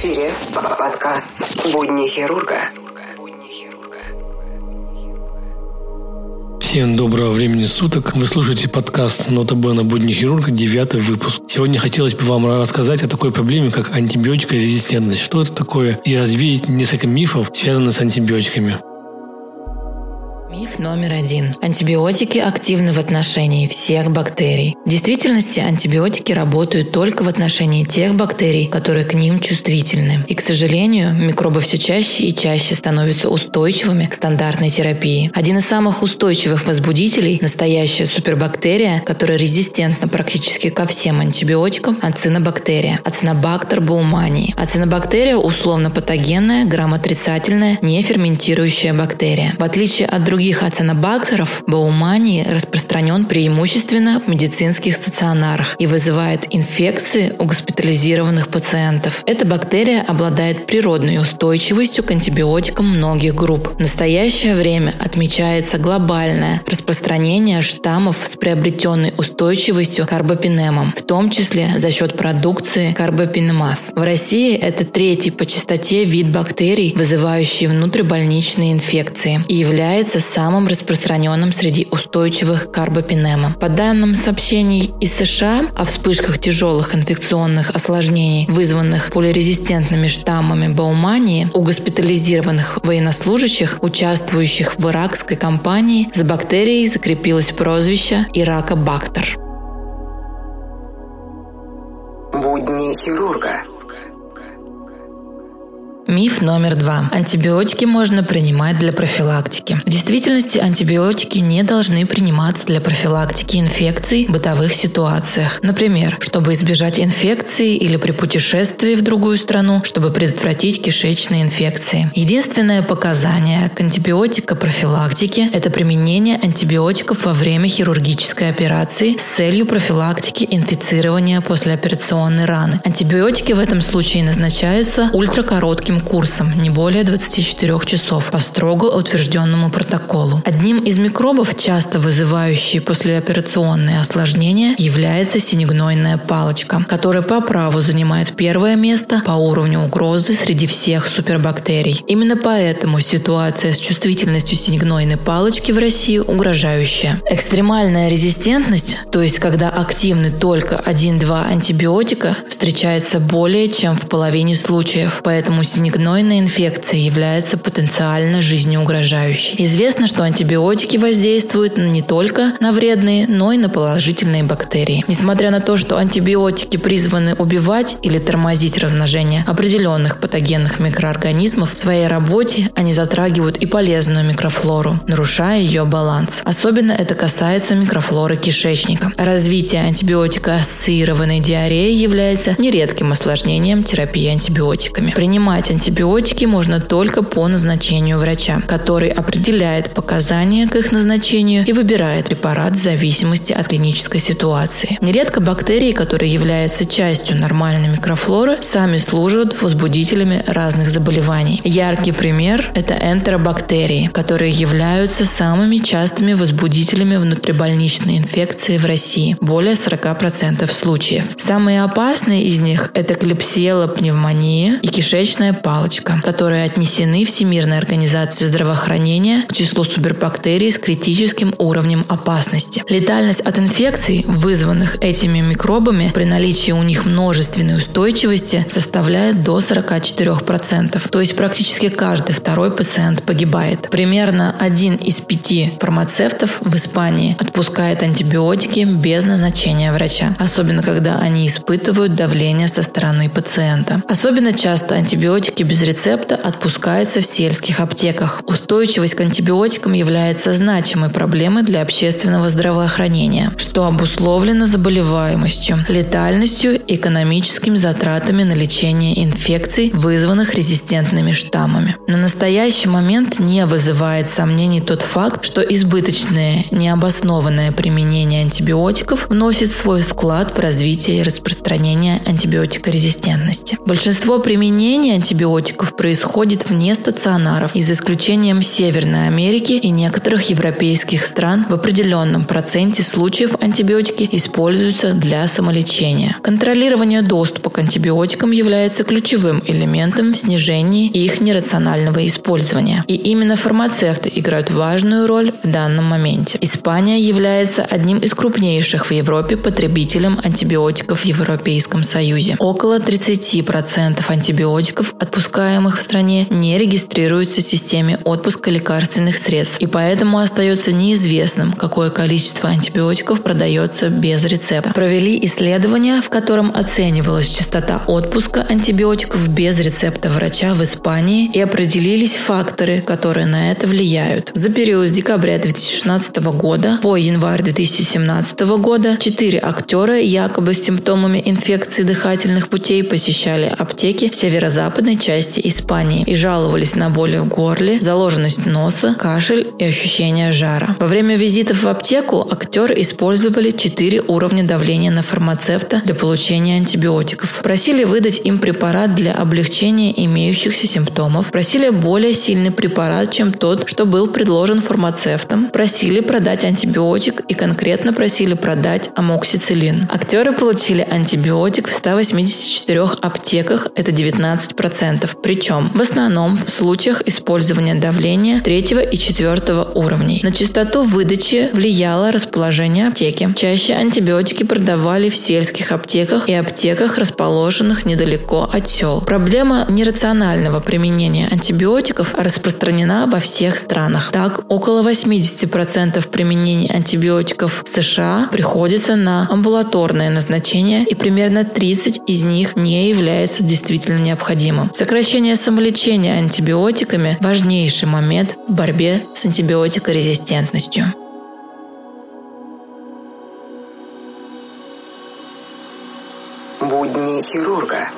эфире подкаст «Будни хирурга». Всем доброго времени суток. Вы слушаете подкаст «Нота Бена. Будни хирурга», девятый выпуск. Сегодня хотелось бы вам рассказать о такой проблеме, как антибиотикорезистентность. Что это такое? И развеять несколько мифов, связанных с антибиотиками. Миф номер один. Антибиотики активны в отношении всех бактерий. В действительности антибиотики работают только в отношении тех бактерий, которые к ним чувствительны. И, к сожалению, микробы все чаще и чаще становятся устойчивыми к стандартной терапии. Один из самых устойчивых возбудителей – настоящая супербактерия, которая резистентна практически ко всем антибиотикам – ацинобактерия, ацинобактер баумании. Ацинобактерия условно патогенная, грамотрицательная, неферментирующая бактерия. В отличие от других других ацинобактеров баумании распространен преимущественно в медицинских стационарах и вызывает инфекции у госпитализированных пациентов. Эта бактерия обладает природной устойчивостью к антибиотикам многих групп. В настоящее время отмечается глобальное распространение штаммов с приобретенной устойчивостью к карбопинемам, в том числе за счет продукции карбопинемаз. В России это третий по частоте вид бактерий, вызывающий внутрибольничные инфекции, и является самым распространенным среди устойчивых карбопинема. По данным сообщений из США о вспышках тяжелых инфекционных осложнений, вызванных полирезистентными штаммами Баумании у госпитализированных военнослужащих, участвующих в иракской кампании, с бактерией закрепилось прозвище Иракобактер. Будни хирурга. Миф номер два. Антибиотики можно принимать для профилактики. В действительности антибиотики не должны приниматься для профилактики инфекций в бытовых ситуациях. Например, чтобы избежать инфекции или при путешествии в другую страну, чтобы предотвратить кишечные инфекции. Единственное показание к антибиотикопрофилактике – это применение антибиотиков во время хирургической операции с целью профилактики инфицирования послеоперационной раны. Антибиотики в этом случае назначаются ультракоротким курсом, не более 24 часов, по строго утвержденному протоколу. Одним из микробов, часто вызывающие послеоперационные осложнения, является синегнойная палочка, которая по праву занимает первое место по уровню угрозы среди всех супербактерий. Именно поэтому ситуация с чувствительностью синегнойной палочки в России угрожающая. Экстремальная резистентность, то есть когда активны только 1-2 антибиотика, встречается более чем в половине случаев, поэтому синегнойная гнойная инфекция является потенциально жизнеугрожающей. Известно, что антибиотики воздействуют не только на вредные, но и на положительные бактерии. Несмотря на то, что антибиотики призваны убивать или тормозить размножение определенных патогенных микроорганизмов, в своей работе они затрагивают и полезную микрофлору, нарушая ее баланс. Особенно это касается микрофлоры кишечника. Развитие антибиотика-ассоциированной диареи является нередким осложнением терапии антибиотиками. Принимать антибиотики можно только по назначению врача, который определяет показания к их назначению и выбирает препарат в зависимости от клинической ситуации. Нередко бактерии, которые являются частью нормальной микрофлоры, сами служат возбудителями разных заболеваний. Яркий пример – это энтеробактерии, которые являются самыми частыми возбудителями внутрибольничной инфекции в России – более 40% случаев. Самые опасные из них – это клепсиела пневмония и кишечная палочка которые отнесены Всемирной организации здравоохранения к числу супербактерий с критическим уровнем опасности. Летальность от инфекций, вызванных этими микробами, при наличии у них множественной устойчивости составляет до 44%. То есть практически каждый второй пациент погибает. Примерно один из пяти фармацевтов в Испании отпускает антибиотики без назначения врача, особенно когда они испытывают давление со стороны пациента. Особенно часто антибиотики таблетки без рецепта отпускаются в сельских аптеках. Устойчивость к антибиотикам является значимой проблемой для общественного здравоохранения, что обусловлено заболеваемостью, летальностью, экономическими затратами на лечение инфекций, вызванных резистентными штаммами. На настоящий момент не вызывает сомнений тот факт, что избыточное, необоснованное применение антибиотиков вносит свой вклад в развитие и распространение антибиотикорезистентности. Большинство применений антибиотиков антибиотиков происходит вне стационаров, и за исключением Северной Америки и некоторых европейских стран в определенном проценте случаев антибиотики используются для самолечения. Контролирование доступа к антибиотикам является ключевым элементом в снижении их нерационального использования. И именно фармацевты играют важную роль в данном моменте. Испания является одним из крупнейших в Европе потребителем антибиотиков в Европейском Союзе. Около 30% антибиотиков, отпускаемых в стране, не регистрируются в системе отпуска лекарственных средств, и поэтому остается неизвестным, какое количество антибиотиков продается без рецепта. Провели исследование, в котором оценивалась частота отпуска антибиотиков без рецепта врача в Испании и определились факторы, которые на это влияют. За период с декабря 2016 года по январь 2017 года четыре актера якобы с симптомами инфекции дыхательных путей посещали аптеки в северо-западной части Испании и жаловались на боли в горле, заложенность носа, кашель и ощущение жара. Во время визитов в аптеку актеры использовали четыре уровня давления на фармацевта для получения антибиотиков. Просили выдать им препарат для облегчения имеющихся симптомов. Просили более сильный препарат, чем тот, что был предложен фармацевтом. Просили продать антибиотик и конкретно просили продать амоксициллин. Актеры получили антибиотик в 184 аптеках, это 19%. Причем в основном в случаях использования давления третьего и четвертого уровней. На частоту выдачи влияло расположение аптеки. Чаще антибиотики продавали в сельских аптеках и аптеках, расположенных недалеко от сел. Проблема нерационального применения антибиотиков распространена во всех странах. Так, около 80% применения антибиотиков в США приходится на амбулаторное назначение, и примерно 30 из них не являются действительно необходимым. Сокращение самолечения антибиотиками – важнейший момент в борьбе с антибиотикорезистентностью. Будни хирурга.